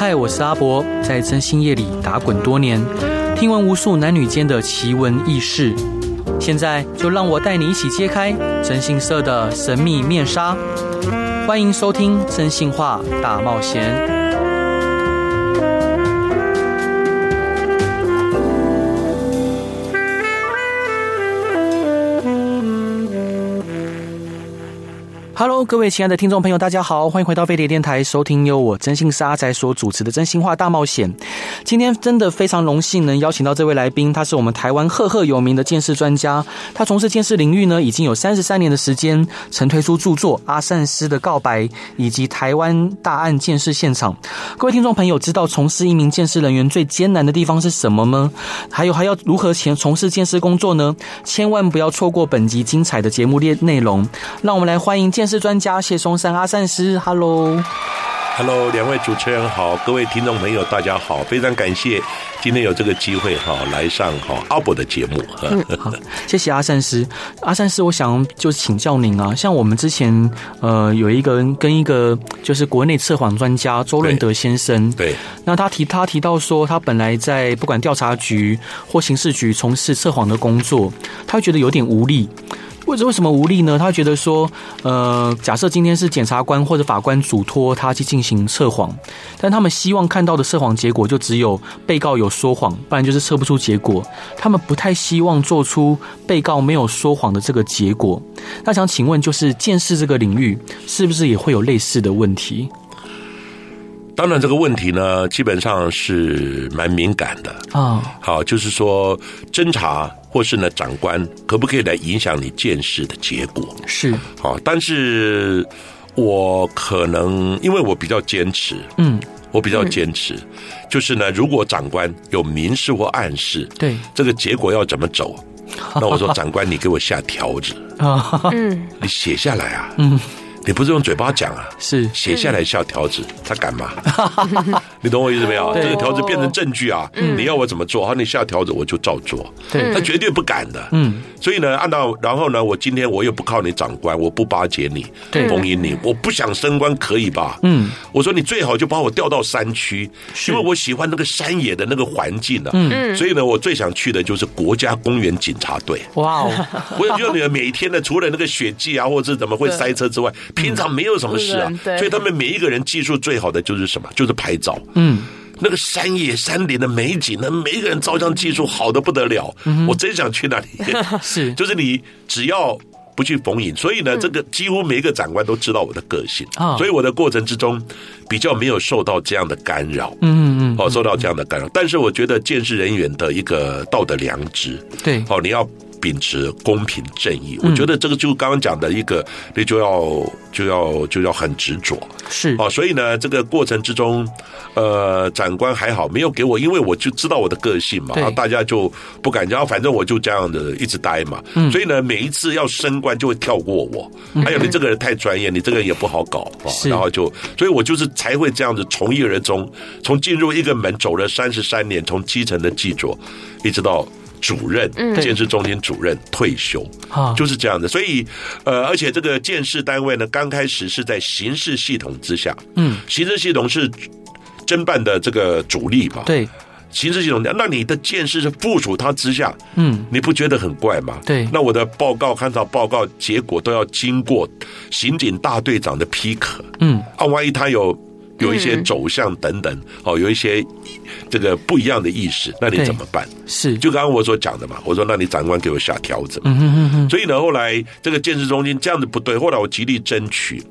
嗨，我是阿伯，在征信业里打滚多年，听闻无数男女间的奇闻异事。现在就让我带你一起揭开征信社的神秘面纱。欢迎收听《征信话大冒险》。各位亲爱的听众朋友，大家好，欢迎回到飞碟电台，收听由我真心是阿宅所主持的《真心话大冒险》。今天真的非常荣幸能邀请到这位来宾，他是我们台湾赫赫有名的鉴识专家，他从事鉴识领域呢已经有三十三年的时间，曾推出著作《阿善师的告白》以及《台湾大案鉴识现场》。各位听众朋友，知道从事一名鉴识人员最艰难的地方是什么吗？还有还要如何前从事鉴识工作呢？千万不要错过本集精彩的节目列内容。让我们来欢迎鉴识专家谢松山阿善师，Hello，Hello，两位主持人好，各位听众朋友大家好，非常感谢今天有这个机会哈来上哈阿伯的节目。嗯，好，谢谢阿善师。阿善师，我想就请教您啊，像我们之前呃有一个人跟一个就是国内测谎专家周润德先生，对，那他提他提到说，他本来在不管调查局或刑事局从事测谎的工作，他会觉得有点无力。或者为什么无力呢？他觉得说，呃，假设今天是检察官或者法官嘱托他去进行测谎，但他们希望看到的测谎结果就只有被告有说谎，不然就是测不出结果。他们不太希望做出被告没有说谎的这个结果。那想请问，就是鉴识这个领域是不是也会有类似的问题？当然，这个问题呢，基本上是蛮敏感的啊。好，就是说侦查。或是呢，长官可不可以来影响你见识的结果？是，好，但是我可能因为我比较坚持，嗯，我比较坚持，嗯、就是呢，如果长官有明示或暗示，对这个结果要怎么走，那我说长官，你给我下条子啊，嗯，你写下来啊，嗯。你不是用嘴巴讲啊，是写下来下条子，他敢吗？你懂我意思没有？这个条子变成证据啊！你要我怎么做？好，你下条子我就照做。对，他绝对不敢的。嗯，所以呢，按照然后呢，我今天我又不靠你长官，我不巴结你，逢迎你，我不想升官，可以吧？嗯，我说你最好就把我调到山区，因为我喜欢那个山野的那个环境啊。嗯，所以呢，我最想去的就是国家公园警察队。哇哦！我觉得你们每天呢，除了那个雪季啊，或者是怎么会塞车之外，平常没有什么事啊，所以他们每一个人技术最好的就是什么？就是拍照。嗯，那个山野山林的美景，那每一个人照相技术好的不得了。我真想去那里。是，就是你只要不去逢迎，所以呢，这个几乎每一个长官都知道我的个性啊，所以我的过程之中比较没有受到这样的干扰。嗯嗯，哦，受到这样的干扰，但是我觉得鉴识人员的一个道德良知，对，哦，你要。秉持公平正义，我觉得这个就刚刚讲的一个，你就要就要就要很执着，是哦。所以呢，这个过程之中，呃，长官还好没有给我，因为我就知道我的个性嘛，然后大家就不敢讲，反正我就这样的一直待嘛。所以呢，每一次要升官就会跳过我。还有你这个人太专业，你这个人也不好搞啊。然后就，所以我就是才会这样子从一而终，从进入一个门走了三十三年，从基层的记者一直到。主任，建设中心主任退休，就是这样的。所以，呃，而且这个建设单位呢，刚开始是在刑事系统之下，嗯，刑事系统是侦办的这个主力嘛，对，刑事系统，那你的鉴识是附属他之下，嗯，你不觉得很怪吗？对，那我的报告看到报告结果都要经过刑警大队长的批可，嗯，啊，万一他有。有一些走向等等，哦，有一些这个不一样的意识，那你怎么办？是，就刚刚我所讲的嘛，我说那你长官给我下条子。嗯哼哼哼。所以呢，后来这个建设中心这样子不对，后来我极力争取，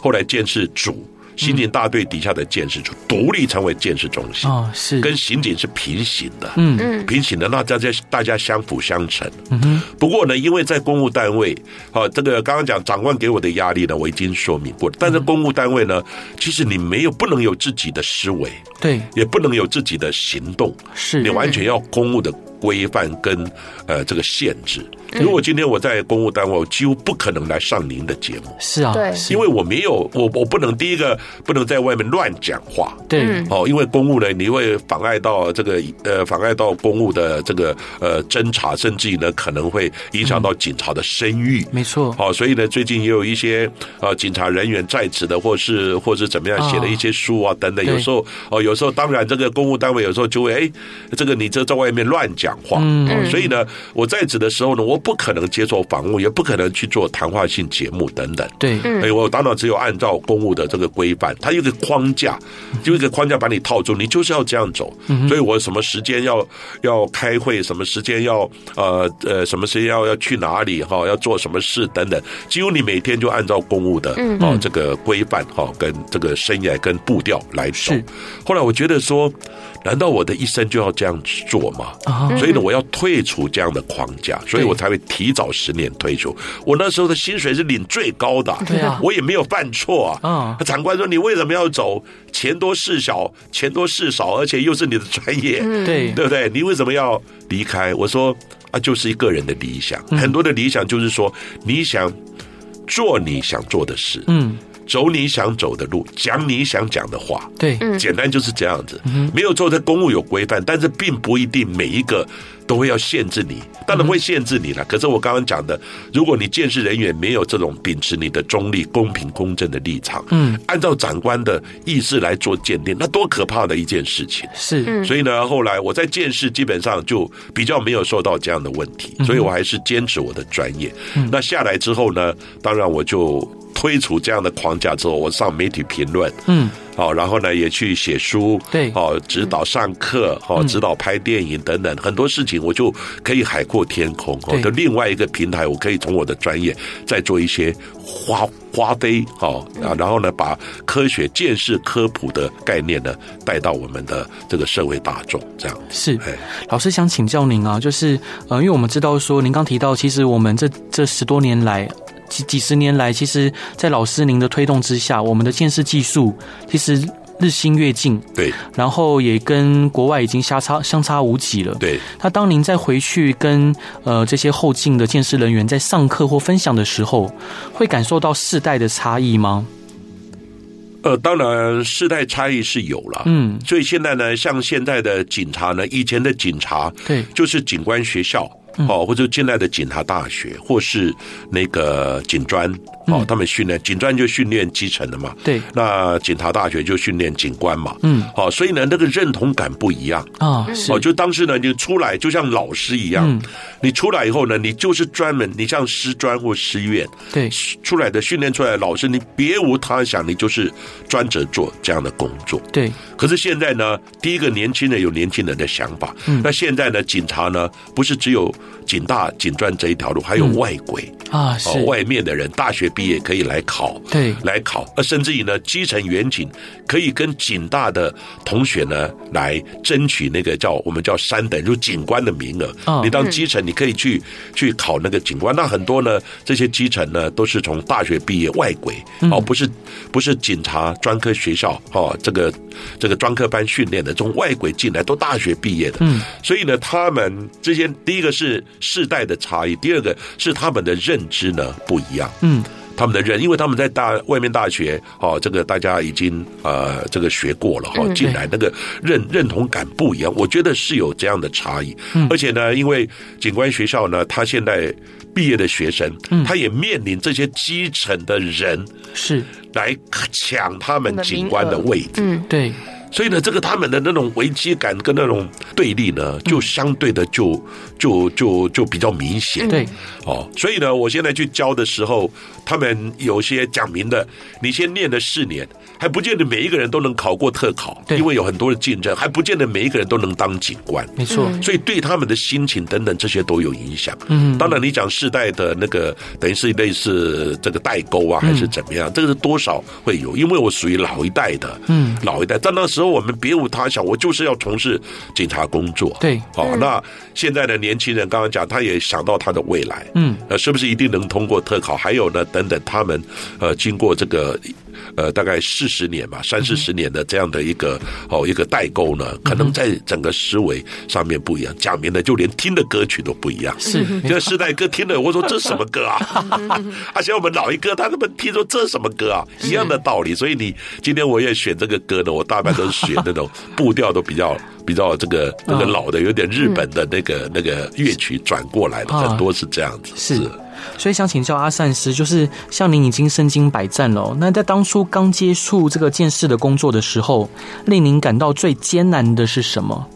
后来建设组。刑警大队底下的鉴识组独立成为鉴识中心，哦，是。跟刑警是平行的，嗯。嗯，平行的，那大家大家相辅相成。嗯。不过呢，因为在公务单位，啊，这个刚刚讲长官给我的压力呢，我已经说明过了。但是公务单位呢，其实你没有不能有自己的思维，对，也不能有自己的行动，是。你完全要公务的规范跟呃这个限制。如果今天我在公务单位，我几乎不可能来上您的节目。是啊，对，因为我没有，我我不能第一个不能在外面乱讲话。对，哦，因为公务呢，你会妨碍到这个呃，妨碍到公务的这个呃侦查，甚至于呢，可能会影响到警察的声誉。没错。好，所以呢，最近也有一些呃警察人员在职的，或是或是怎么样写了一些书啊等等。有时候哦，有时候当然这个公务单位有时候就会哎，这个你这在外面乱讲话。嗯。所以呢，我在职的时候呢，我不可能接受访问，也不可能去做谈话性节目等等。对。哎，我当然只有按照公务的这个规范，它有个框架，就一个框架把你套住，你就是要这样走。所以我什么时间要要开会，什么时间要呃呃什么时间要要去哪里哈，要做什么事等等，几乎你每天就按照公务的哦这个规范哈跟这个生涯跟步调来走。后来我觉得说。难道我的一生就要这样做吗？所以呢，我要退出这样的框架，所以我才会提早十年退出。我那时候的薪水是领最高的，对啊，我也没有犯错啊。长官说：“你为什么要走？钱多事小，钱多事少，而且又是你的专业，对对不对？你为什么要离开？”我说：“啊，就是一个人的理想，很多的理想就是说，你想做你想做的事，嗯。”走你想走的路，讲你想讲的话，对，简单就是这样子。没有做在公务有规范，但是并不一定每一个都会要限制你，当然会限制你了。可是我刚刚讲的，如果你见识人员没有这种秉持你的中立、公平、公正的立场，嗯，按照长官的意思来做鉴定，那多可怕的一件事情。是，所以呢，后来我在见识基本上就比较没有受到这样的问题，所以我还是坚持我的专业。那下来之后呢，当然我就。推出这样的框架之后，我上媒体评论，嗯，好，然后呢也去写书，对，哦，指导上课，哦，指导拍电影等等，很多事情我就可以海阔天空。哦，的另外一个平台，我可以从我的专业再做一些花花飞，好啊，然后呢把科学见识科普的概念呢带到我们的这个社会大众，这样是。哎老师想请教您啊，就是呃，因为我们知道说您刚提到，其实我们这这十多年来。几几十年来，其实，在老师您的推动之下，我们的鉴识技术其实日新月进。对，然后也跟国外已经相差相差无几了。对，那当您再回去跟呃这些后进的鉴识人员在上课或分享的时候，会感受到世代的差异吗？呃，当然世代差异是有了。嗯，所以现在呢，像现在的警察呢，以前的警察对，就是警官学校。哦，或者进来的警察大学，或是那个警专，哦，他们训练警专就训练基层的嘛。对，那警察大学就训练警官嘛。嗯，好，所以呢，那个认同感不一样啊。哦，就当时呢，你出来就像老师一样，你出来以后呢，你就是专门，你像师专或师院，对，出来的训练出来的老师，你别无他想，你就是专职做这样的工作。对。可是现在呢，第一个年轻人有年轻人的想法。嗯。那现在呢，警察呢，不是只有。警大、警专这一条路，还有外鬼、嗯、啊，是。外面的人大学毕业可以来考，对，来考，呃，甚至于呢，基层远警可以跟警大的同学呢来争取那个叫我们叫三等，就是警官的名额。哦、你当基层，你可以去、嗯、去考那个警官。那很多呢，这些基层呢都是从大学毕业外轨，哦，不是不是警察专科学校哦，这个这个专科班训练的，从外鬼进来都大学毕业的。嗯，所以呢，他们这些第一个是。世代的差异，第二个是他们的认知呢不一样。嗯，他们的认，因为他们在大外面大学，哦，这个大家已经呃这个学过了，哈，进来那个认认同感不一样。我觉得是有这样的差异。而且呢，因为警官学校呢，他现在毕业的学生，他也面临这些基层的人是来抢他们警官的位置。嗯，对。所以呢，这个他们的那种危机感跟那种对立呢，就相对的就就就就比较明显。对，哦，所以呢，我现在去教的时候，他们有些讲明的，你先念了四年，还不见得每一个人都能考过特考，因为有很多的竞争，还不见得每一个人都能当警官。没错，所以对他们的心情等等这些都有影响。嗯，当然你讲世代的那个等于是类似这个代沟啊，还是怎么样，这个是多少会有，因为我属于老一代的，嗯，老一代，但那时候我们别无他想，我就是要从事警察工作。对，好，那现在的年轻人刚刚讲，他也想到他的未来，嗯，呃，是不是一定能通过特考？还有呢，等等，他们呃，经过这个。呃，大概四十年吧，三四十年的这样的一个哦一个代沟呢，可能在整个思维上面不一样。讲明了，就连听的歌曲都不一样。是，这个世代歌听了，我说这什么歌啊？而且我们老一哥，他们听说这什么歌啊？一样的道理。所以你今天我也选这个歌呢，我大半都是选那种 步调都比较比较这个那个老的，有点日本的那个那个乐曲转过来的，很多是这样子。是。所以想请教阿善师，就是像您已经身经百战了，那在当初刚接触这个建设的工作的时候，令您感到最艰难的是什么？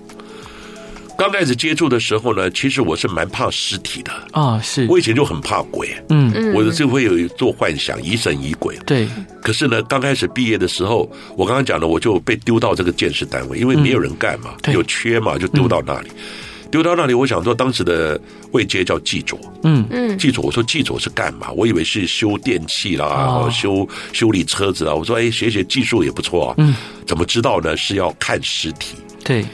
刚开始接触的时候呢，其实我是蛮怕尸体的。啊，是。我以前就很怕鬼，嗯。嗯，我就会有做幻想，疑神疑鬼。对，可是呢，刚开始毕业的时候，我刚刚讲的，我就被丢到这个建设单位，因为没有人干嘛，有缺嘛，就丢到那里。丢到那里，我想说，当时的位阶叫技佐，嗯嗯，技佐，我说技佐是干嘛？我以为是修电器啦，哦、修修理车子啊。我说，哎，学学技术也不错啊。嗯，怎么知道呢？是要看实体。对。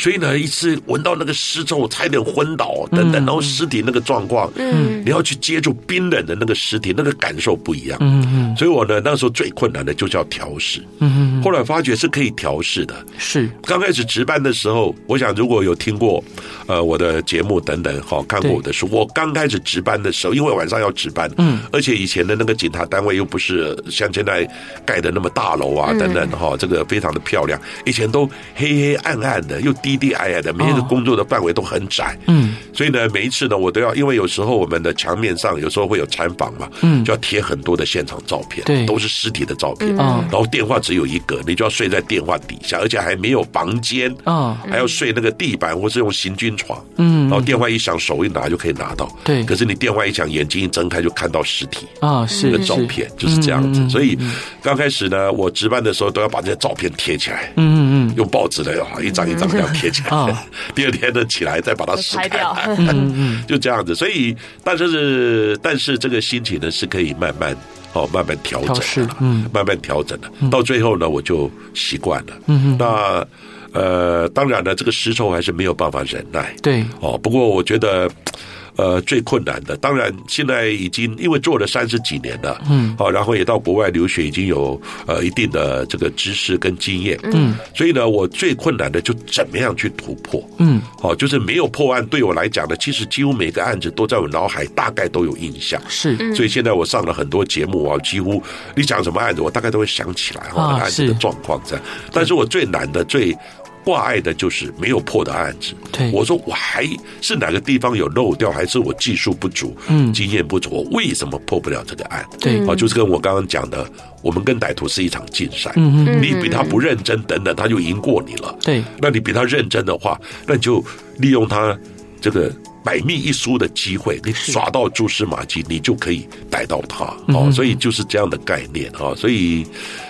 所以呢，一次闻到那个尸臭，差点昏倒等等，然后尸体那个状况，嗯，你要去接触冰冷的那个尸体，那个感受不一样，嗯嗯。所以我呢，那时候最困难的就叫调试，嗯嗯。后来发觉是可以调试的，是。刚开始值班的时候，我想如果有听过呃我的节目等等，好看过我的书，我刚开始值班的时候，因为晚上要值班，嗯，而且以前的那个警察单位又不是像现在盖的那么大楼啊等等，哈，这个非常的漂亮，以前都黑黑暗暗的，又低。低低矮矮的，每一个工作的范围都很窄，嗯，所以呢，每一次呢，我都要，因为有时候我们的墙面上有时候会有参访嘛，嗯，就要贴很多的现场照片，对，都是尸体的照片，嗯，然后电话只有一个，你就要睡在电话底下，而且还没有房间，啊，还要睡那个地板或是用行军床，嗯，然后电话一响，手一拿就可以拿到，对，可是你电话一响，眼睛一睁开就看到尸体啊，是的照片就是这样子，所以刚开始呢，我值班的时候都要把这些照片贴起来，嗯嗯嗯，用报纸的啊，一张一张这样。贴起来，哦、第二天呢起来再把它撕开，就这样子。所以，但是是，但是这个心情呢是可以慢慢哦，慢慢调整的，嗯，慢慢调整的。到最后呢，我就习惯了。嗯，那呃，当然呢，这个尸臭还是没有办法忍耐。对，哦，不过我觉得。呃，最困难的，当然现在已经因为做了三十几年了，嗯，好，然后也到国外留学，已经有呃一定的这个知识跟经验，嗯，所以呢，我最困难的就怎么样去突破，嗯，好，就是没有破案，对我来讲呢，其实几乎每个案子都在我脑海大概都有印象，是，所以现在我上了很多节目啊，几乎你讲什么案子，我大概都会想起来哈，那个案子的状况这样，但是我最难的最。挂碍的就是没有破的案子。对，我说我还是哪个地方有漏掉，还是我技术不足，嗯，经验不足，我为什么破不了这个案？对，啊，就是跟我刚刚讲的，我们跟歹徒是一场竞赛，嗯嗯，你比他不认真，等等，他就赢过你了。对，那你比他认真的话，那你就利用他这个。百密一疏的机会，你耍到蛛丝马迹，你就可以逮到他哦。所以就是这样的概念啊。所以，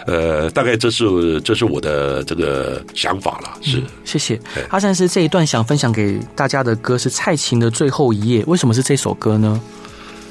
呃，大概这是这是我的这个想法了。是，谢谢阿善师这一段想分享给大家的歌是蔡琴的《最后一夜》，为什么是这首歌呢？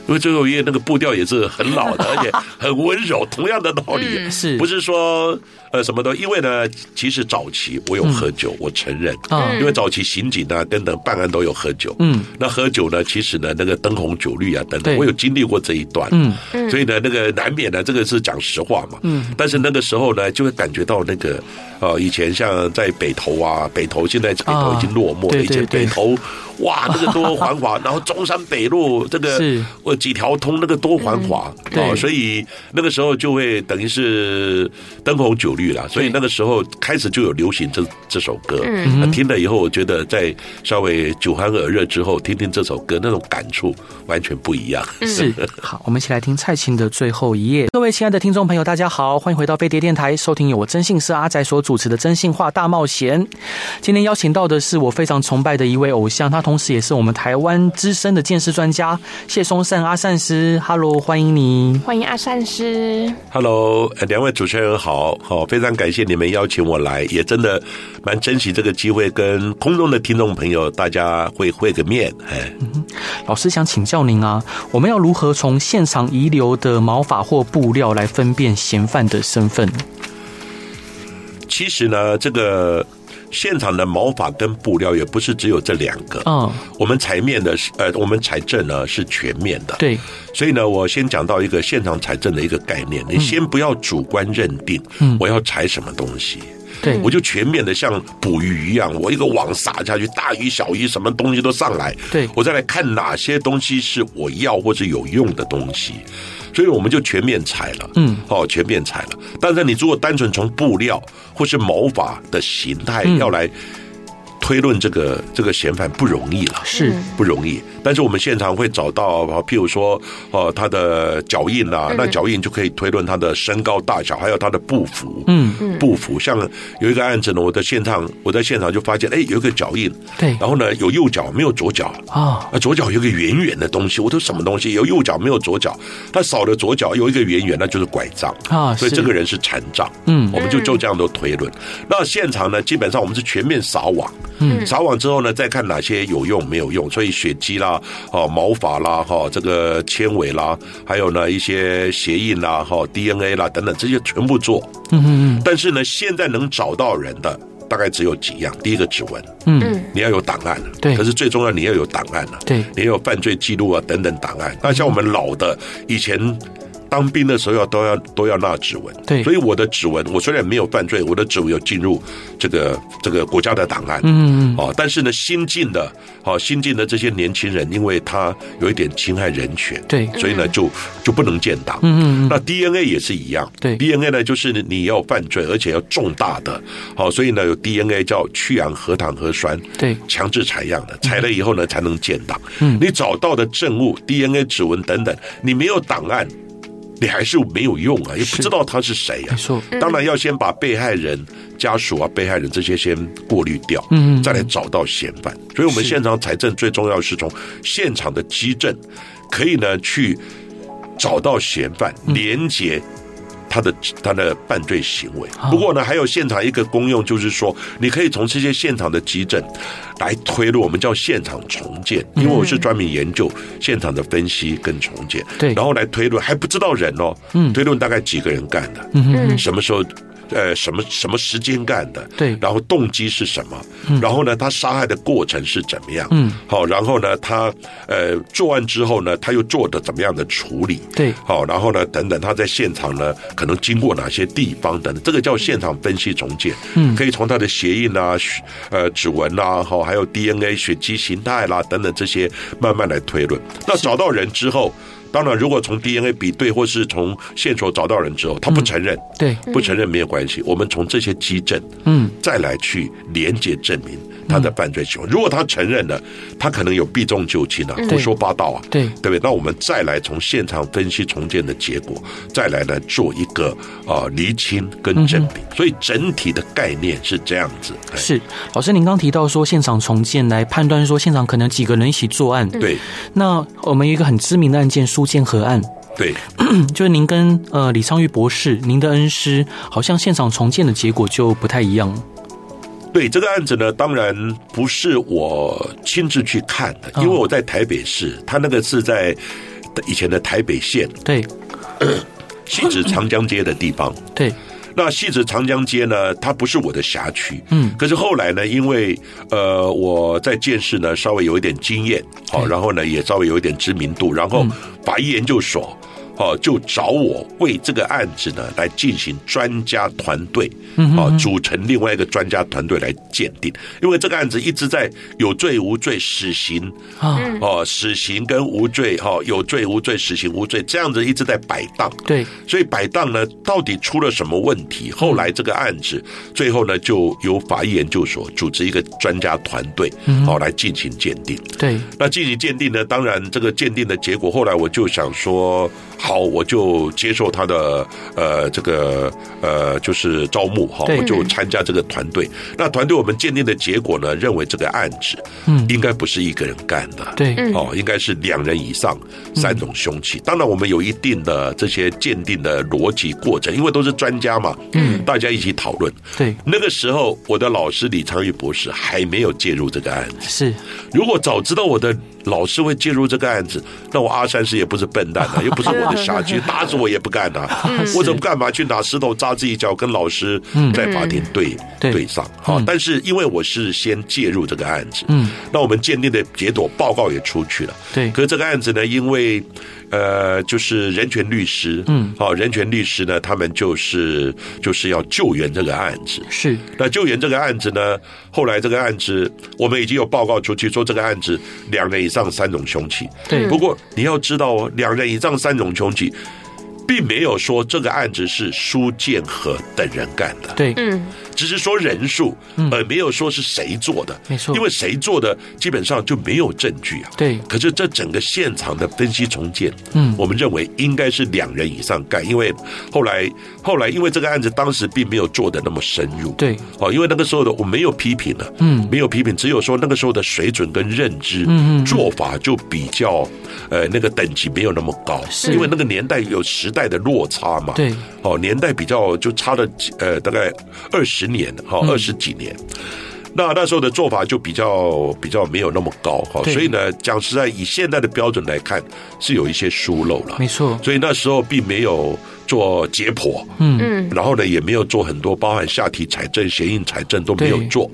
因为最后一夜那个步调也是很老的，而且很温柔。同样的道理，是。不是说？呃，什么的，因为呢，其实早期我有喝酒，嗯、我承认啊，因为早期刑警啊等等办案都有喝酒，嗯，那喝酒呢，其实呢，那个灯红酒绿啊等等，我有经历过这一段，嗯，所以呢，那个难免呢，这个是讲实话嘛，嗯，但是那个时候呢，就会感觉到那个，呃，以前像在北投啊，北投现在北投已经落寞了，啊、以前北投哇，那个多繁华，然后中山北路 这个是呃几条通那个多繁华，对、哦，所以那个时候就会等于是灯红酒绿了。所以那个时候开始就有流行这这首歌，嗯，听了以后，我觉得在稍微酒酣耳热之后，听听这首歌，那种感触完全不一样。是，好，我们一起来听蔡琴的《最后一页》。各位亲爱的听众朋友，大家好，欢迎回到飞碟电台，收听由我真姓是阿仔所主持的《真性话大冒险》。今天邀请到的是我非常崇拜的一位偶像，他同时也是我们台湾资深的鉴识专家谢松善阿善师。Hello，欢迎你，欢迎阿善师。Hello，两位主持人好，好。非常感谢你们邀请我来，也真的蛮珍惜这个机会，跟空中的听众朋友大家会会个面。哎、嗯，老师想请教您啊，我们要如何从现场遗留的毛发或布料来分辨嫌犯的身份？其实呢，这个现场的毛发跟布料也不是只有这两个。嗯，我们采面的是呃，我们采证呢是全面的。对，所以呢，我先讲到一个现场采证的一个概念，你先不要主观认定，嗯，我要采什么东西。对，我就全面的像捕鱼一样，我一个网撒下去，大鱼小鱼什么东西都上来。对，我再来看哪些东西是我要或者有用的东西，所以我们就全面裁了。嗯，哦，全面裁了。但是你如果单纯从布料或是毛发的形态要来推论这个这个嫌犯不容易了，是不容易。但是我们现场会找到，譬如说，哦，他的脚印啊，那脚印就可以推论他的身高大小，还有他的步幅。嗯嗯，步幅。像有一个案子呢，我在现场，我在现场就发现，哎，有一个脚印。对。然后呢，有右脚没有左脚啊？啊，左脚有一个圆圆的东西，我说什么东西？有右脚没有左脚？他少了左脚，有一个圆圆，那就是拐杖啊。所以这个人是残障。嗯，我们就就这样都推论。那现场呢，基本上我们是全面撒网。嗯，撒网之后呢，再看哪些有用没有用。所以血迹啦。哦，毛发啦，哈，这个纤维啦，还有呢一些鞋印啦，哈，DNA 啦等等，这些全部做。嗯嗯嗯。但是呢，现在能找到人的大概只有几样。第一个指纹，嗯，你要有档案。对。可是最重要，你要有档案了。对。你要有犯罪记录啊，等等档案。那像我们老的以前。当兵的时候要都要都要纳指纹，对，所以我的指纹，我虽然没有犯罪，我的指纹有进入这个这个国家的档案，嗯嗯，哦，但是呢，新进的，哦新进的这些年轻人，因为他有一点侵害人权，对，所以呢就就不能建档，嗯嗯，那 DNA 也是一样，对，DNA 呢就是你要犯罪，而且要重大的，好，所以呢有 DNA 叫去氧核糖核酸，对，强制采样的，采了以后呢才能建档，嗯，你找到的证物 DNA 指纹等等，你没有档案。你还是没有用啊，也不知道他是谁啊。当然要先把被害人家属啊、被害人这些先过滤掉，嗯，再来找到嫌犯。所以我们现场财政最重要是从现场的基证，可以呢去找到嫌犯，连接。他的他的犯罪行为，不过呢，还有现场一个功用，就是说，你可以从这些现场的急诊来推论，我们叫现场重建，因为我是专门研究现场的分析跟重建，对，然后来推论，还不知道人哦，嗯，推论大概几个人干的，嗯，什么时候？呃，什么什么时间干的？对，然后动机是什么？嗯，然后呢，他杀害的过程是怎么样？嗯，好，然后呢，他呃作案之后呢，他又做的怎么样的处理？对，好，然后呢，等等，他在现场呢，可能经过哪些地方等等，这个叫现场分析重建。嗯，可以从他的鞋印啊、呃指纹啊，好，还有 DNA 血迹形态啦等等这些慢慢来推论。那找到人之后。当然，如果从 DNA 比对，或是从线索找到人之后，他不承认，嗯、对，不承认没有关系。我们从这些基证，嗯，再来去连接证明他的犯罪行为。如果他承认了，他可能有避重就轻啊，胡说八道啊，对，对不对？那我们再来从现场分析重建的结果，再来呢做一个啊厘清跟证明。所以整体的概念是这样子。是老师，您刚提到说现场重建来判断说现场可能几个人一起作案，对。那我们有一个很知名的案件。苏建和案，对，就是您跟呃李昌钰博士，您的恩师，好像现场重建的结果就不太一样。对这个案子呢，当然不是我亲自去看的，因为我在台北市，他那个是在以前的台北县，对，西子长江街的地方，对。那西子长江街呢，它不是我的辖区，嗯，可是后来呢，因为呃我在建市呢稍微有一点经验，好，然后呢也稍微有一点知名度，然后法医研究所。哦，就找我为这个案子呢来进行专家团队，哦，组成另外一个专家团队来鉴定，因为这个案子一直在有罪无罪、死刑啊，哦，死刑跟无罪，哈，有罪无罪、死刑无罪，这样子一直在摆荡。对，所以摆荡呢，到底出了什么问题？后来这个案子最后呢，就由法医研究所组织一个专家团队，哦，来进行鉴定。对，那进行鉴定呢，当然这个鉴定的结果，后来我就想说。好，我就接受他的呃这个呃就是招募哈，我就参加这个团队。那团队我们鉴定的结果呢，认为这个案子嗯应该不是一个人干的，对，哦应该是两人以上三种凶器。当然我们有一定的这些鉴定的逻辑过程，因为都是专家嘛，嗯，大家一起讨论。对，那个时候我的老师李昌钰博士还没有介入这个案子。是，如果早知道我的老师会介入这个案子，那我阿三师也不是笨蛋啊，又不是我的下级，打死我也不干啊！我怎么干嘛去拿石头扎自己脚，跟老师在法庭对对上？好，但是因为我是先介入这个案子，嗯，那我们鉴定的结果报告也出去了，对。可是这个案子呢，因为呃，就是人权律师，嗯，好，人权律师呢，他们就是就是要救援这个案子，是。那救援这个案子呢，后来这个案子我们已经有报告出去，说这个案子两人以上三种凶器，对。不过你要知道哦，两人以上三种凶器。并没有说这个案子是苏建和等人干的，对，嗯，只是说人数，而没有说是谁做的，没错，因为谁做的基本上就没有证据啊，对。可是这整个现场的分析重建，嗯，我们认为应该是两人以上干，因为后来后来因为这个案子当时并没有做的那么深入，对，哦，因为那个时候的我没有批评了，嗯，没有批评，只有说那个时候的水准跟认知，嗯，做法就比较，呃，那个等级没有那么高，是。因为那个年代有时代。的落差嘛，对，哦，年代比较就差了呃，大概二十年，哈，二十几年，那那时候的做法就比较比较没有那么高，哈，所以呢，讲实在，以现在的标准来看，是有一些疏漏了，没错，所以那时候并没有做解剖，嗯。嗯，然后呢，也没有做很多，包含下体财政、鞋印财政都没有做。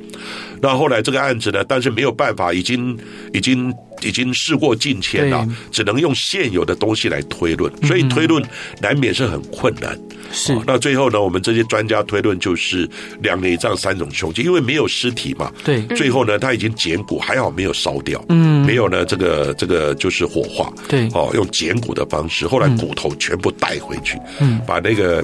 那后来这个案子呢，但是没有办法，已经已经已经事过境迁了，只能用现有的东西来推论，所以推论难免是很困难。是、哦，那最后呢，我们这些专家推论就是两年以上三种凶器，因为没有尸体嘛。对。最后呢，他已经捡骨，还好没有烧掉。嗯。没有呢，这个这个就是火化。对。哦，用捡骨的方式，后来骨头全部带回去。嗯。把那个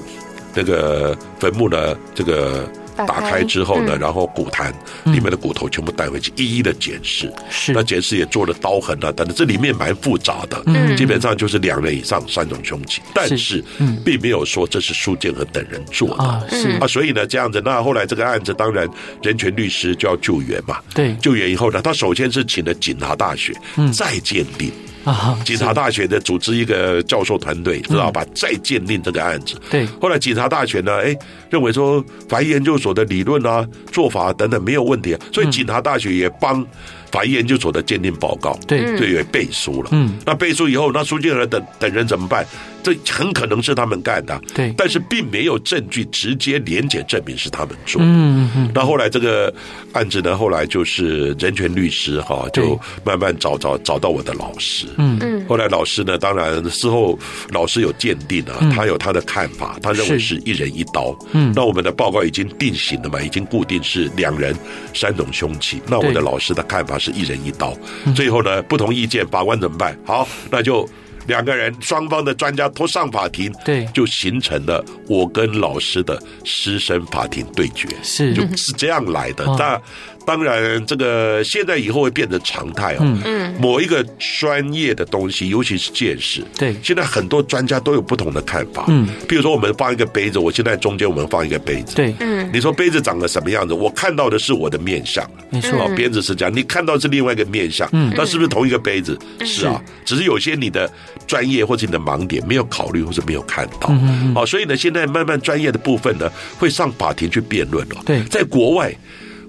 那个坟墓呢，这个。打开之后呢，然后骨坛里面的骨头全部带回去，一一的检视。是，那检视也做了刀痕啊等等，这里面蛮复杂的。嗯，基本上就是两人以上三种凶器，但是并没有说这是苏建和等人做的啊。是啊，所以呢，这样子，那后来这个案子当然人权律师就要救援嘛。对，救援以后呢，他首先是请了警察大学再鉴定。啊！警察大学的组织一个教授团队，知道吧？再鉴定这个案子。对。后来警察大学呢，哎，认为说法医研究所的理论啊、做法等等没有问题啊，所以警察大学也帮。法医研究所的鉴定报告，对，对，也背书了。嗯，那背书以后，那苏建和等等人怎么办？这很可能是他们干的。对，但是并没有证据直接连检证明是他们做的。嗯嗯。那后来这个案子呢，后来就是人权律师哈，就慢慢找找找到我的老师。嗯嗯。后来老师呢，当然事后老师有鉴定啊，他有他的看法，他认为是一人一刀。嗯。那我们的报告已经定型了嘛？已经固定是两人三种凶器。那我的老师的看法。是一人一刀，最后呢，不同意见，法官怎么办？好，那就两个人双方的专家都上法庭，对，就形成了我跟老师的师生法庭对决，是就是这样来的。那。当然，这个现在以后会变成常态哦。嗯，某一个专业的东西，尤其是见识，对，现在很多专家都有不同的看法。嗯，比如说我们放一个杯子，我现在中间我们放一个杯子，对，嗯，你说杯子长得什么样子？我看到的是我的面相，没错，杯子是这样，你看到是另外一个面相，嗯，那是不是同一个杯子？是啊，只是有些你的专业或者你的盲点没有考虑或者没有看到，嗯，好，所以呢，现在慢慢专业的部分呢，会上法庭去辩论了。对，在国外。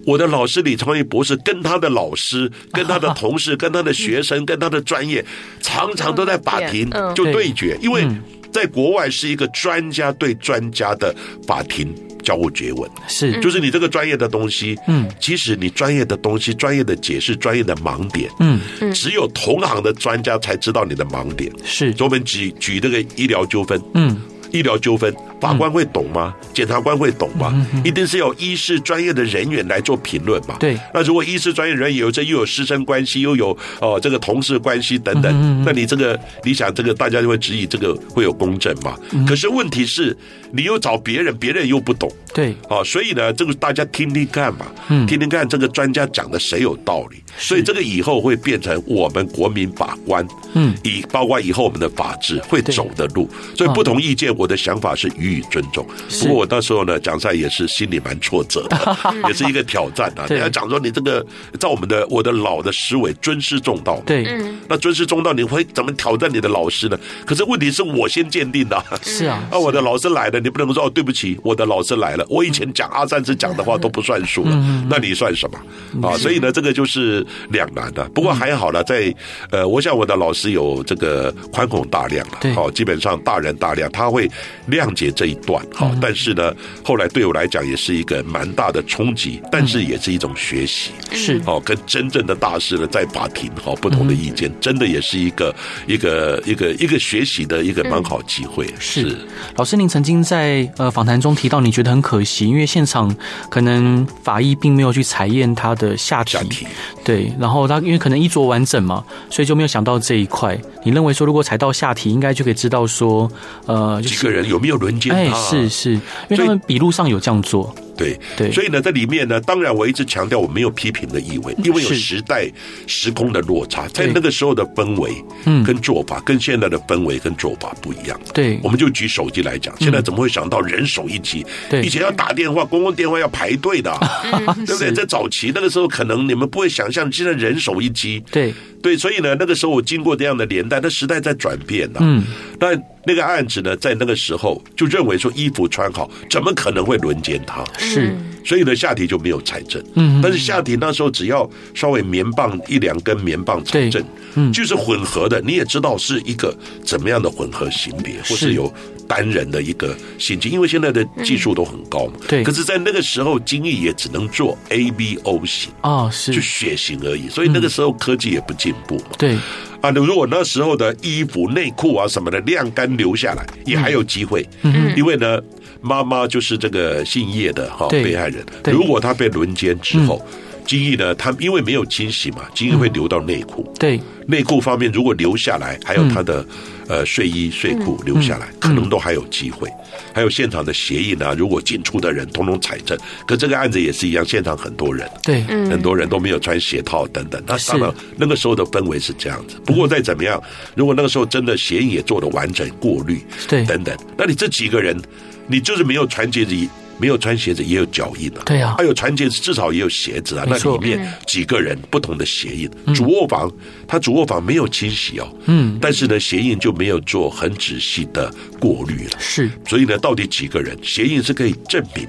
我的老师李昌钰博士跟他的老师、跟他的同事、跟他的学生、跟他的专业，常常都在法庭就对决，因为在国外是一个专家对专家的法庭交互詰问，是，就是你这个专业的东西，嗯，即使你专业的东西、专业的解释、专业的盲点，嗯，只有同行的专家才知道你的盲点，是。我们举举这个医疗纠纷，嗯，医疗纠纷。法官会懂吗？检察官会懂吗？一定是有医师专业的人员来做评论嘛？对。那如果医师专业人员有这又有师生关系，又有哦这个同事关系等等，那你这个你想这个大家就会质疑这个会有公正嘛？可是问题是，你又找别人，别人又不懂。对。哦，所以呢，这个大家听听看嘛，听听看这个专家讲的谁有道理。所以这个以后会变成我们国民法官，嗯，以包括以后我们的法治会走的路。所以不同意见，我。的想法是予以尊重。不过我那时候呢，讲出来也是心里蛮挫折的，也是一个挑战啊。你要讲说你这个，照我们的我的老的思维，尊师重道。对，那尊师重道，你会怎么挑战你的老师呢？可是问题是我先鉴定的。是啊，那我的老师来了，你不能说哦，对不起，我的老师来了。我以前讲阿三师讲的话都不算数了，那你算什么啊？所以呢，这个就是两难的。不过还好了，在呃，我想我的老师有这个宽宏大量了，好，基本上大人大量，他会谅解这一段。好，但是呢，后来对我来讲也是一个蛮大的冲击，但是也是一种学习。是哦，跟真正的大师呢在法庭哈不同的意见，真的也是一个一个一个一个学习的一个蛮好机会。是老师，您曾经在呃访谈中提到，你觉得很可惜，因为现场可能法医并没有去采验他的下体。对，然后他因为可能衣着完整嘛，所以就没有想到这一块。你认为说，如果踩到下体，应该就可以知道说，呃，几个人有没有轮奸？哎，是是，因为他们笔录上有这样做。对对，所以呢，在里面呢，当然我一直强调我没有批评的意味，因为有时代时空的落差，在那个时候的氛围，嗯，跟做法跟现在的氛围跟做法不一样。对，我们就举手机来讲，现在怎么会想到人手一机？对，以前要打电话，公共电话要排队的，对不对？在早期那个时候，可能你们不会想象，现在人手一机。对对，所以呢，那个时候我经过这样的年代，那时代在转变呢。嗯，但。那个案子呢，在那个时候就认为说衣服穿好，怎么可能会轮奸他？是，所以呢，下体就没有财政。嗯，但是下体那时候只要稍微棉棒一两根棉棒财政，嗯，就是混合的，你也知道是一个怎么样的混合型别，或是。有单人的一个心情，因为现在的技术都很高嘛。对，可是，在那个时候，精益也只能做 A B O 型哦，是就血型而已，所以那个时候科技也不进步嘛。对。啊，如果那时候的衣服、内裤啊什么的晾干留下来，也还有机会。嗯，因为呢，妈妈就是这个姓叶的哈被害人。如果他被轮奸之后，精液呢，他因为没有清洗嘛，精液会流到内裤。对，内裤方面如果留下来，还有他的。呃，睡衣、睡裤留下来，可能都还有机会。还有现场的鞋印啊，如果进出的人通通采证。可这个案子也是一样，现场很多人，对，很多人都没有穿鞋套等等。那当然，那个时候的氛围是这样子。不过再怎么样，如果那个时候真的鞋印也做的完整、过滤，对，等等，那你这几个人，你就是没有传接着。没有穿鞋子也有脚印啊，对啊，还有穿鞋子至少也有鞋子啊。那里面几个人不同的鞋印，主卧房他主卧房没有清洗哦，嗯，但是呢鞋印就没有做很仔细的过滤了，是，所以呢到底几个人鞋印是可以证明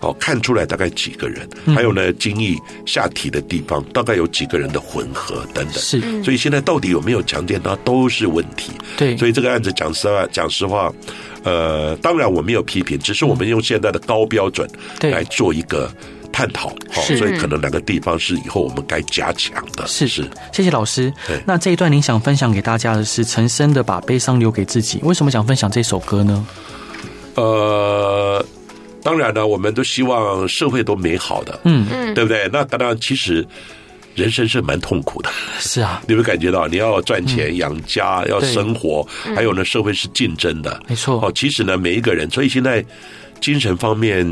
哦，看出来大概几个人，还有呢精液下体的地方大概有几个人的混合等等，是，所以现在到底有没有强奸他都是问题，对，所以这个案子讲实话讲实话。呃，当然我没有批评，只是我们用现在的高标准来做一个探讨，好，所以可能两个地方是以后我们该加强的。是。是，谢谢老师。那这一段您想分享给大家的是陈升的《把悲伤留给自己》，为什么想分享这首歌呢？呃，当然呢，我们都希望社会都美好的，嗯嗯，对不对？那当然，其实。人生是蛮痛苦的，是啊，你会感觉到你要赚钱养家，要生活，还有呢，社会是竞争的，没错。哦，其实呢，每一个人，所以现在精神方面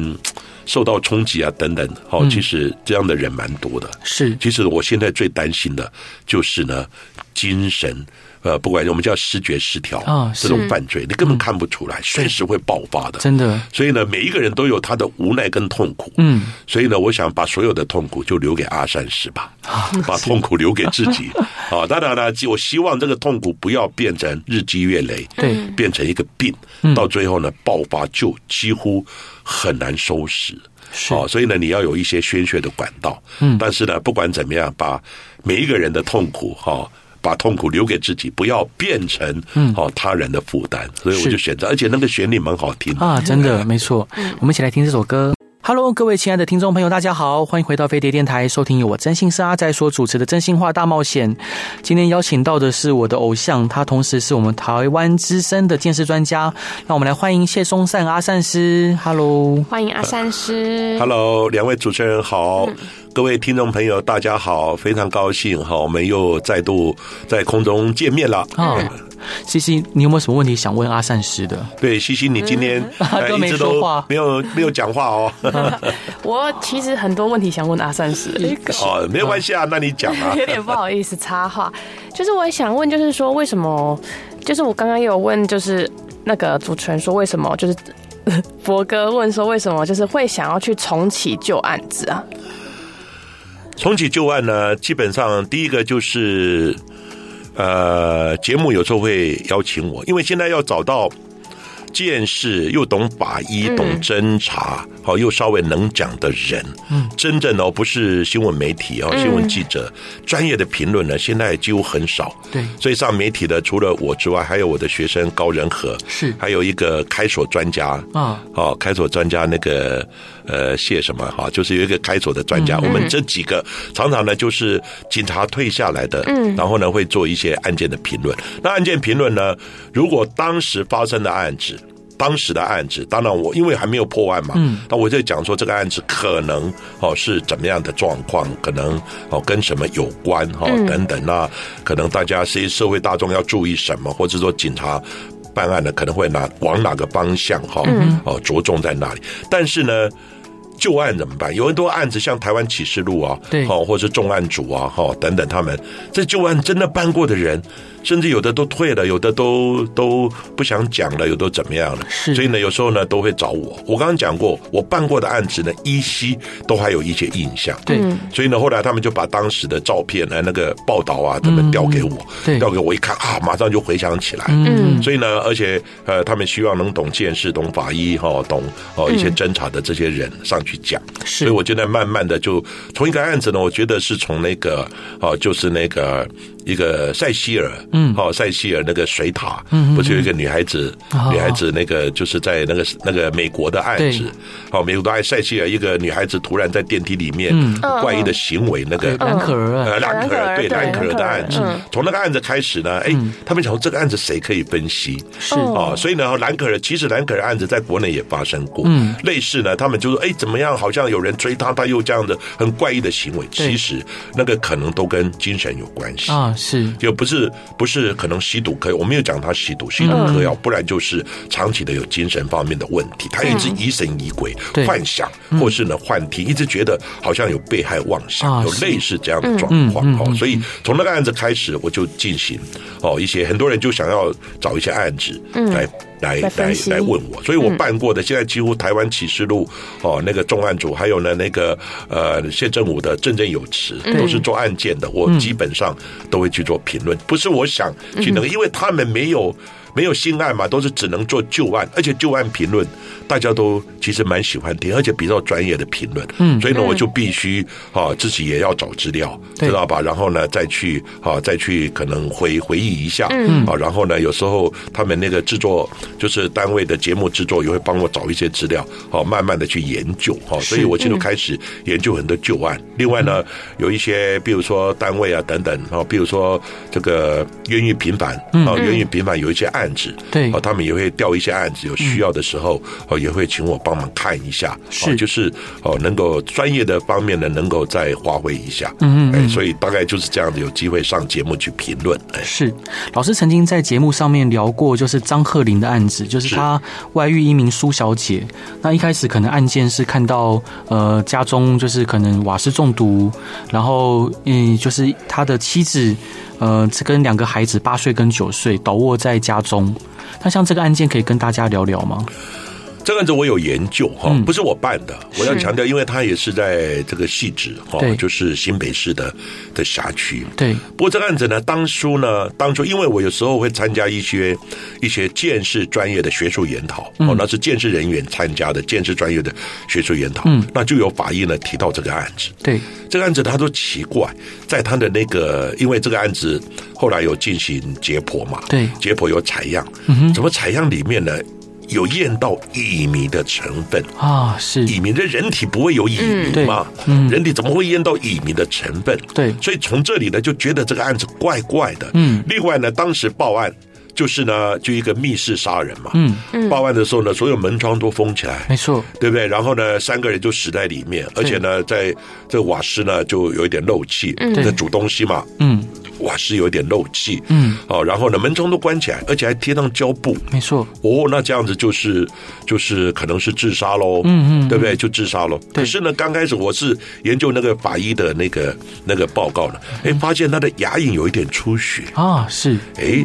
受到冲击啊，等等，哦，其实这样的人蛮多的。是，其实我现在最担心的就是呢，精神。呃，不管我们叫视觉失调啊，这种犯罪你根本看不出来，随时会爆发的，真的。所以呢，每一个人都有他的无奈跟痛苦，嗯。所以呢，我想把所有的痛苦就留给阿善师吧，把痛苦留给自己。啊，当然了，我希望这个痛苦不要变成日积月累，对，变成一个病，到最后呢，爆发就几乎很难收拾。哦，所以呢，你要有一些宣泄的管道，嗯。但是呢，不管怎么样，把每一个人的痛苦，哈。把痛苦留给自己，不要变成哦他人的负担，所以我就选择，而且那个旋律蛮好听啊，真的没错。我们一起来听这首歌。Hello，各位亲爱的听众朋友，大家好，欢迎回到飞碟电台，收听由我真心是阿在所主持的《真心话大冒险》。今天邀请到的是我的偶像，他同时是我们台湾资深的鉴识专家。让我们来欢迎谢松善阿善师。Hello，欢迎阿善师。Hello，两位主持人好。嗯各位听众朋友，大家好，非常高兴哈，我们又再度在空中见面了。哦，西西，你有没有什么问题想问阿善师的？对，西西，你今天 都没说话，没有没有讲话哦。我其实很多问题想问阿善师。哦，没有关系啊，那你讲啊。有点不好意思插话，就是我也想问，就是说为什么？就是我刚刚有问，就是。那个主持人说，为什么就是博哥问说，为什么就是会想要去重启旧案子啊？重启旧案呢，基本上第一个就是，呃，节目有时候会邀请我，因为现在要找到。见识又懂法医，懂侦查，好、嗯、又稍微能讲的人，嗯，真正哦不是新闻媒体哦，新闻记者，专、嗯、业的评论呢，现在几乎很少。对，所以上媒体的除了我之外，还有我的学生高仁和，是，还有一个开锁专家。啊，哦，开锁专家那个呃谢什么哈，就是有一个开锁的专家、嗯。我们这几个常常呢就是警察退下来的，嗯，然后呢会做一些案件的评论。那案件评论呢，如果当时发生的案子。当时的案子，当然我因为还没有破案嘛，嗯，那我就讲说这个案子可能哦是怎么样的状况，可能哦跟什么有关哈、哦、等等，那可能大家是社会大众要注意什么，或者说警察办案呢可能会哪往哪个方向哈哦着重在哪里，但是呢。旧案怎么办？有很多案子，像台湾启示录啊，对，好，或者是重案组啊，哈，等等，他们这旧案真的办过的人，甚至有的都退了，有的都都不想讲了，有的怎么样了？是，所以呢，有时候呢，都会找我。我刚刚讲过，我办过的案子呢，依稀都还有一些印象。对，所以呢，后来他们就把当时的照片呢，那个报道啊，他们调给我，对，调给我一看啊，马上就回想起来。嗯，所以呢，而且呃，他们希望能懂鉴识、懂法医，哈，懂哦一些侦查的这些人上。去讲，是所以我觉得慢慢的就从一个案子呢，我觉得是从那个哦，就是那个。一个塞西尔，嗯，好，塞西尔那个水塔，嗯，不是有一个女孩子，嗯、女孩子那个就是在那个那个美国的案子，好，美国的案塞西尔一个女孩子突然在电梯里面怪异的行为，那个兰可儿，呃，蓝可儿，对，兰可儿的案子，从那个案子开始呢，哎，他们想说这个案子谁可以分析？是。哦，所以呢，兰可儿其实兰可儿案子在国内也发生过，嗯，类似呢，他们就说，哎，怎么样？好像有人追他，他又这样的很怪异的行为，其实那个可能都跟精神有关系啊。是，就不是不是可能吸毒可以，我没有讲他吸毒，吸毒嗑药，不然就是长期的有精神方面的问题，他一直疑神疑鬼、幻想，或是呢幻听，一直觉得好像有被害妄想，有类似这样的状况哦。所以从那个案子开始，我就进行哦一些很多人就想要找一些案子来。来来来问我，所以我办过的现在几乎台湾启示录哦，那个重案组，还有呢那个呃县政府的振振有词，都是做案件的，我基本上都会去做评论，不是我想去那个，因为他们没有。没有新案嘛，都是只能做旧案，而且旧案评论大家都其实蛮喜欢听，而且比较专业的评论。嗯，所以呢，我就必须啊自己也要找资料，知道吧？然后呢，再去啊再去可能回回忆一下，嗯啊，然后呢，有时候他们那个制作就是单位的节目制作也会帮我找一些资料，好慢慢的去研究哈。所以我现在开始研究很多旧案。另外呢，有一些比如说单位啊等等啊，比如说这个冤狱平反啊，冤狱平反有一些案。子对，啊，他们也会调一些案子，有需要的时候，哦，也会请我帮忙看一下，是，就是哦，能够专业的方面呢，能够再发挥一下，嗯嗯，所以大概就是这样子，有机会上节目去评论，哎，是，老师曾经在节目上面聊过，就是张鹤林的案子，就是他外遇一名苏小姐，那一开始可能案件是看到呃家中就是可能瓦斯中毒，然后嗯，就是他的妻子。呃，这跟两个孩子八岁跟九岁倒卧在家中，那像这个案件可以跟大家聊聊吗？这个案子我有研究哈，不是我办的。我要强调，因为他也是在这个汐止哈，就是新北市的的辖区。对。不过这个案子呢，当初呢，当初因为我有时候会参加一些一些建设专业的学术研讨，哦，那是建设人员参加的建设专业的学术研讨，嗯，那就有法医呢提到这个案子。对。这个案子他说奇怪，在他的那个，因为这个案子后来有进行解剖嘛，对，解剖有采样，嗯，怎么采样里面呢？有验到乙醚的成分啊，是乙醚这人体不会有乙醚嘛？嗯，人体怎么会验到乙醚的成分？对，所以从这里呢就觉得这个案子怪怪的。嗯，另外呢，当时报案就是呢就一个密室杀人嘛。嗯嗯，报案的时候呢，所有门窗都封起来，没错，对不对？然后呢，三个人就死在里面，而且呢，在这瓦斯呢就有一点漏气，在煮东西嘛。嗯。瓦斯有点漏气，嗯，哦，然后呢，门窗都关起来，而且还贴上胶布，没错。哦，那这样子就是就是可能是自杀喽，嗯嗯，对不对？就自杀喽。可是呢，刚开始我是研究那个法医的那个那个报告呢，哎，发现他的牙龈有一点出血啊，是。哎，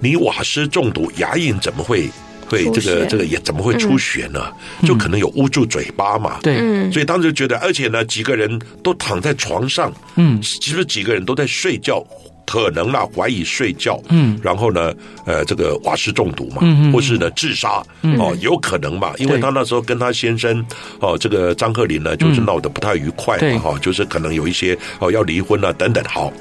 你瓦斯中毒，牙龈怎么会会这个这个也怎么会出血呢？就可能有捂住嘴巴嘛。对，所以当时觉得，而且呢，几个人都躺在床上，嗯，其实几个人都在睡觉。可能啦，怀疑睡觉，嗯，然后呢，呃，这个瓦斯中毒嘛，嗯，或是呢自杀，哦，有可能嘛，因为他那时候跟他先生，哦，这个张鹤林呢，就是闹得不太愉快嘛，哈，就是可能有一些哦要离婚啊等等，好，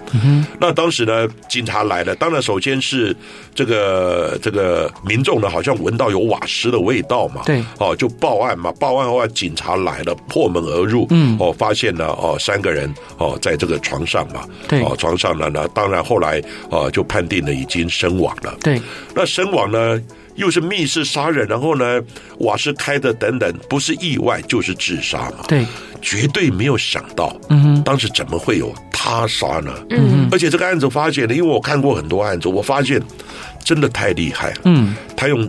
那当时呢，警察来了，当然首先是这个这个民众呢，好像闻到有瓦斯的味道嘛，对，哦，就报案嘛，报案后警察来了，破门而入，嗯，哦，发现了哦三个人哦在这个床上嘛，对，哦床上呢那，当然。后来啊，就判定了已经身亡了。对，那身亡呢，又是密室杀人，然后呢，瓦斯开的等等，不是意外就是自杀嘛。对，绝对没有想到，嗯哼，当时怎么会有他杀呢？嗯哼，而且这个案子发现呢，因为我看过很多案子，我发现真的太厉害了。嗯，他用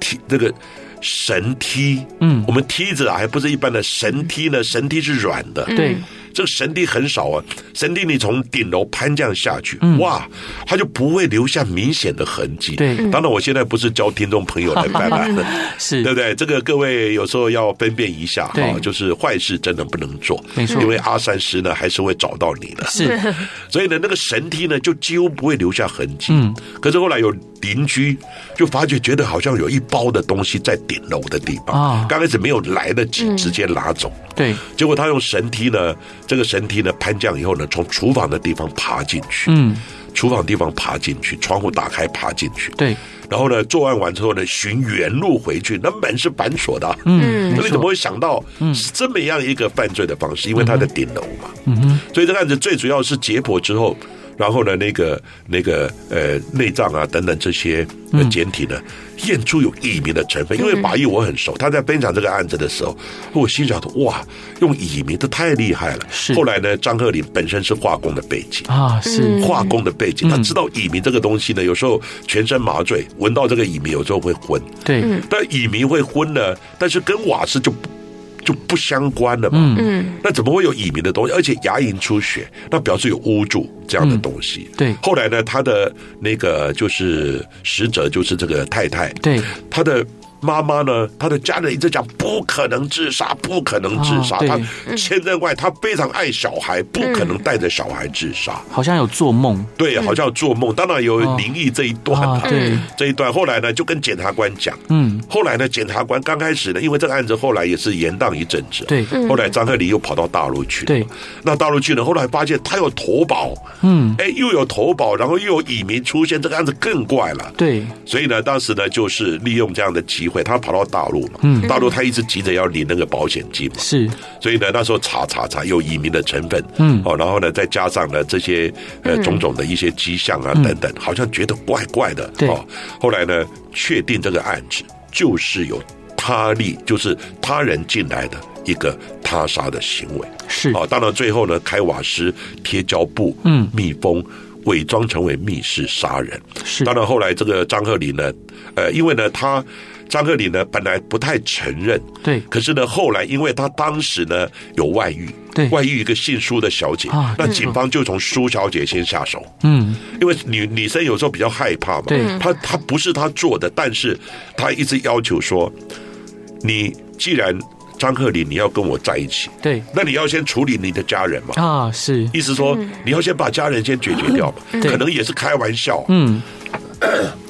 梯这个神梯，嗯，我们梯子啊，还不是一般的神梯呢，神梯是软的。对。这个神梯很少啊，神梯你从顶楼攀这样下去，嗯、哇，它就不会留下明显的痕迹。对，当然我现在不是教听众朋友来 办案，是 对不对？这个各位有时候要分辨一下哈，就是坏事真的不能做，没错，因为阿三师呢还是会找到你的。是，所以呢，那个神梯呢就几乎不会留下痕迹。嗯，可是后来有邻居就发觉，觉得好像有一包的东西在顶楼的地方啊，刚开始没有来得及直接拿走。对，结果他用神梯呢。这个绳梯呢，攀降以后呢，从厨房的地方爬进去，嗯，厨房地方爬进去，窗户打开爬进去，对，然后呢，作案完之后呢，寻原路回去，那门是反锁的，嗯，那你怎么会想到是这么样一个犯罪的方式？因为他在顶楼嘛，嗯哼，所以这个案子最主要是解剖之后。然后呢，那个那个呃，内脏啊等等这些简体呢，验出有乙醚的成分。因为法医我很熟，他在分享这个案子的时候，我心想：哇，用乙醚这太厉害了。是。后来呢，张鹤龄本身是化工的背景啊，是化工的背景，他知道乙醚这个东西呢，有时候全身麻醉，闻到这个乙醚有时候会昏。对。但乙醚会昏呢，但是跟瓦斯就不。就不相关了嘛，嗯，那怎么会有乙醚的东西？而且牙龈出血，那表示有污浊这样的东西。对，后来呢，他的那个就是死者，就是这个太太，对，他的。妈妈呢？他的家人一直讲不可能自杀，不可能自杀。他千真万，他非常爱小孩，不可能带着小孩自杀。好像有做梦，对，好像有做梦。当然有灵异这一段，对这一段。后来呢，就跟检察官讲，嗯，后来呢，检察官刚开始呢，因为这个案子后来也是延宕一阵子，对。后来张鹤龄又跑到大陆去，对。那大陆去呢，后来发现他有投保，嗯，哎，又有投保，然后又有乙民出现，这个案子更怪了，对。所以呢，当时呢，就是利用这样的机。会他跑到大陆嘛？嗯，大陆他一直急着要领那个保险金嘛，是，所以呢，那时候查查查有移民的成分，嗯，哦，然后呢，再加上呢这些呃种种的一些迹象啊等等，好像觉得怪怪的，对，哦，后来呢，确定这个案子就是有他力，就是他人进来的一个他杀的行为，是，哦，当然最后呢，开瓦斯、贴胶布，嗯，密封。伪装成为密室杀人，是。当然后来这个张鹤龄呢，呃，因为呢，他张鹤龄呢本来不太承认，对。可是呢，后来因为他当时呢有外遇，对，外遇一个姓苏的小姐，啊，那警方就从苏小姐先下手，嗯，因为女女生有时候比较害怕嘛，对，她她不是她做的，但是她一直要求说，你既然。张鹤龄，你要跟我在一起，对，那你要先处理你的家人嘛？啊，是，意思说你要先把家人先解决掉嘛？可能也是开玩笑，嗯，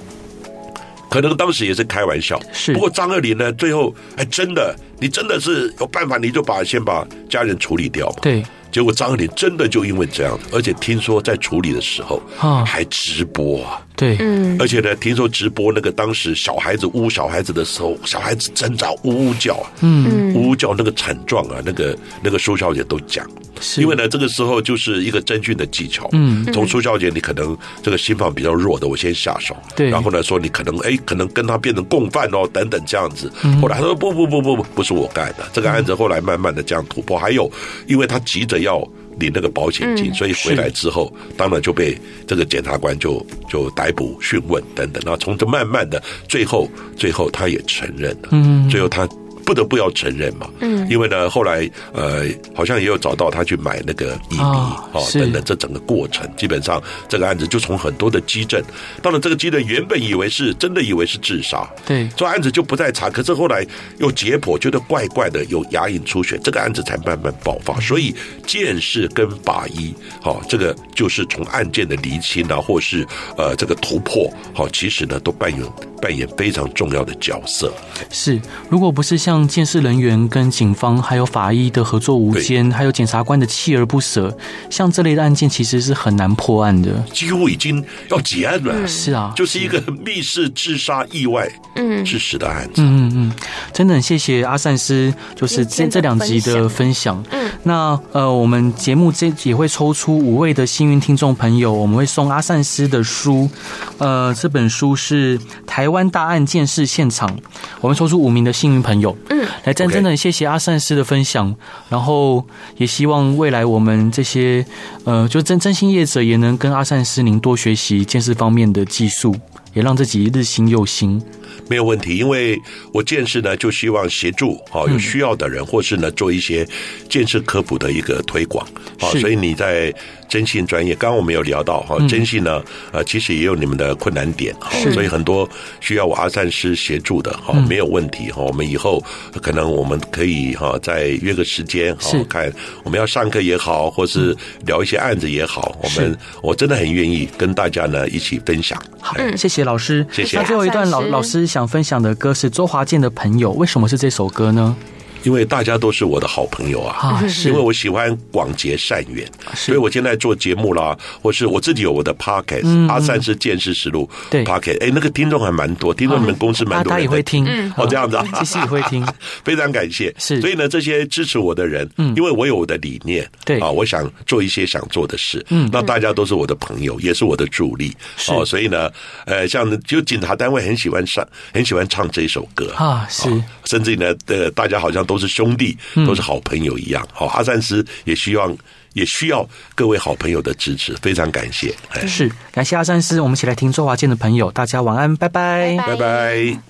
可能当时也是开玩笑，是。不过张爱玲呢，最后哎，真的，你真的是有办法，你就把先把家人处理掉嘛？对。结果张爱玲真的就因为这样，而且听说在处理的时候啊，还直播啊。对，嗯，而且呢，听说直播那个当时小孩子呜小孩子的时候，小孩子挣扎呜呜叫啊，嗯，呜呜叫那个惨状啊，那个那个苏小姐都讲，是。因为呢，这个时候就是一个侦讯的技巧，嗯，从苏小姐你可能这个心房比较弱的，我先下手，对，然后呢说你可能哎，可能跟他变成共犯哦，等等这样子，后来他说不不不不不，不是我干的，这个案子后来慢慢的这样突破，还有因为他急着要。领那个保险金，所以回来之后，当然就被这个检察官就就逮捕讯问等等。然后从这慢慢的，最后最后他也承认了。嗯，最后他不得不要承认嘛，嗯，因为呢，后来呃，好像也有找到他去买那个乙醚，哦，等等，这整个过程，基本上这个案子就从很多的基证，到了这个基证原本以为是真的以为是自杀，对，这案子就不再查，可是后来又解剖，觉得怪怪的，有牙龈出血，这个案子才慢慢爆发。所以见识跟法医，好，这个就是从案件的厘清啊，或是呃这个突破，好，其实呢都扮演扮演非常重要的角色。是，如果不是像鉴识人员跟警方还有法医的合作无间，还有检察官的锲而不舍，像这类的案件其实是很难破案的，几乎已经要结案了。嗯、是啊，就是一个密室自杀意外嗯致死的案子。嗯嗯嗯，真的很谢谢阿善师，就是这这两集的分享。嗯，那呃，我们节目这也会抽出五位的幸运听众朋友，我们会送阿善师的书。呃，这本书是《台湾大案件事现场》，我们抽出五名的幸运朋友。嗯，来真真的谢谢阿善师的分享，然后也希望未来我们这些呃，就真真心业者也能跟阿善师您多学习建设方面的技术，也让自己日新又新。没有问题，因为我建设呢，就希望协助好有需要的人，或是呢做一些建设科普的一个推广。好，所以你在。征信专业，刚刚我们有聊到哈，征信呢，呃，其实也有你们的困难点哈，所以很多需要我阿善师协助的哈，没有问题哈。我们以后可能我们可以哈，再约个时间哈，看我们要上课也好，或是聊一些案子也好，我们我真的很愿意跟大家呢一起分享。好，谢谢老师，谢谢。那最后一段老老师想分享的歌是周华健的朋友，为什么是这首歌呢？因为大家都是我的好朋友啊，因为我喜欢广结善缘，所以我现在做节目啦，或是我自己有我的 podcast 阿善是见识实录，对。podcast 哎，那个听众还蛮多，听众你们公司蛮多，他也会听，哦，这样子啊，其实也会听，非常感谢。是，所以呢，这些支持我的人，嗯。因为我有我的理念，对。啊，我想做一些想做的事，嗯，那大家都是我的朋友，也是我的助力，哦，所以呢，呃，像就警察单位很喜欢唱，很喜欢唱这一首歌。啊，是，甚至呢，呃，大家好像都。是兄弟，都是好朋友一样。好，阿善师也希望，也需要各位好朋友的支持，非常感谢。是，感谢阿三师，我们一起来听周华健的朋友。大家晚安，拜拜，拜拜。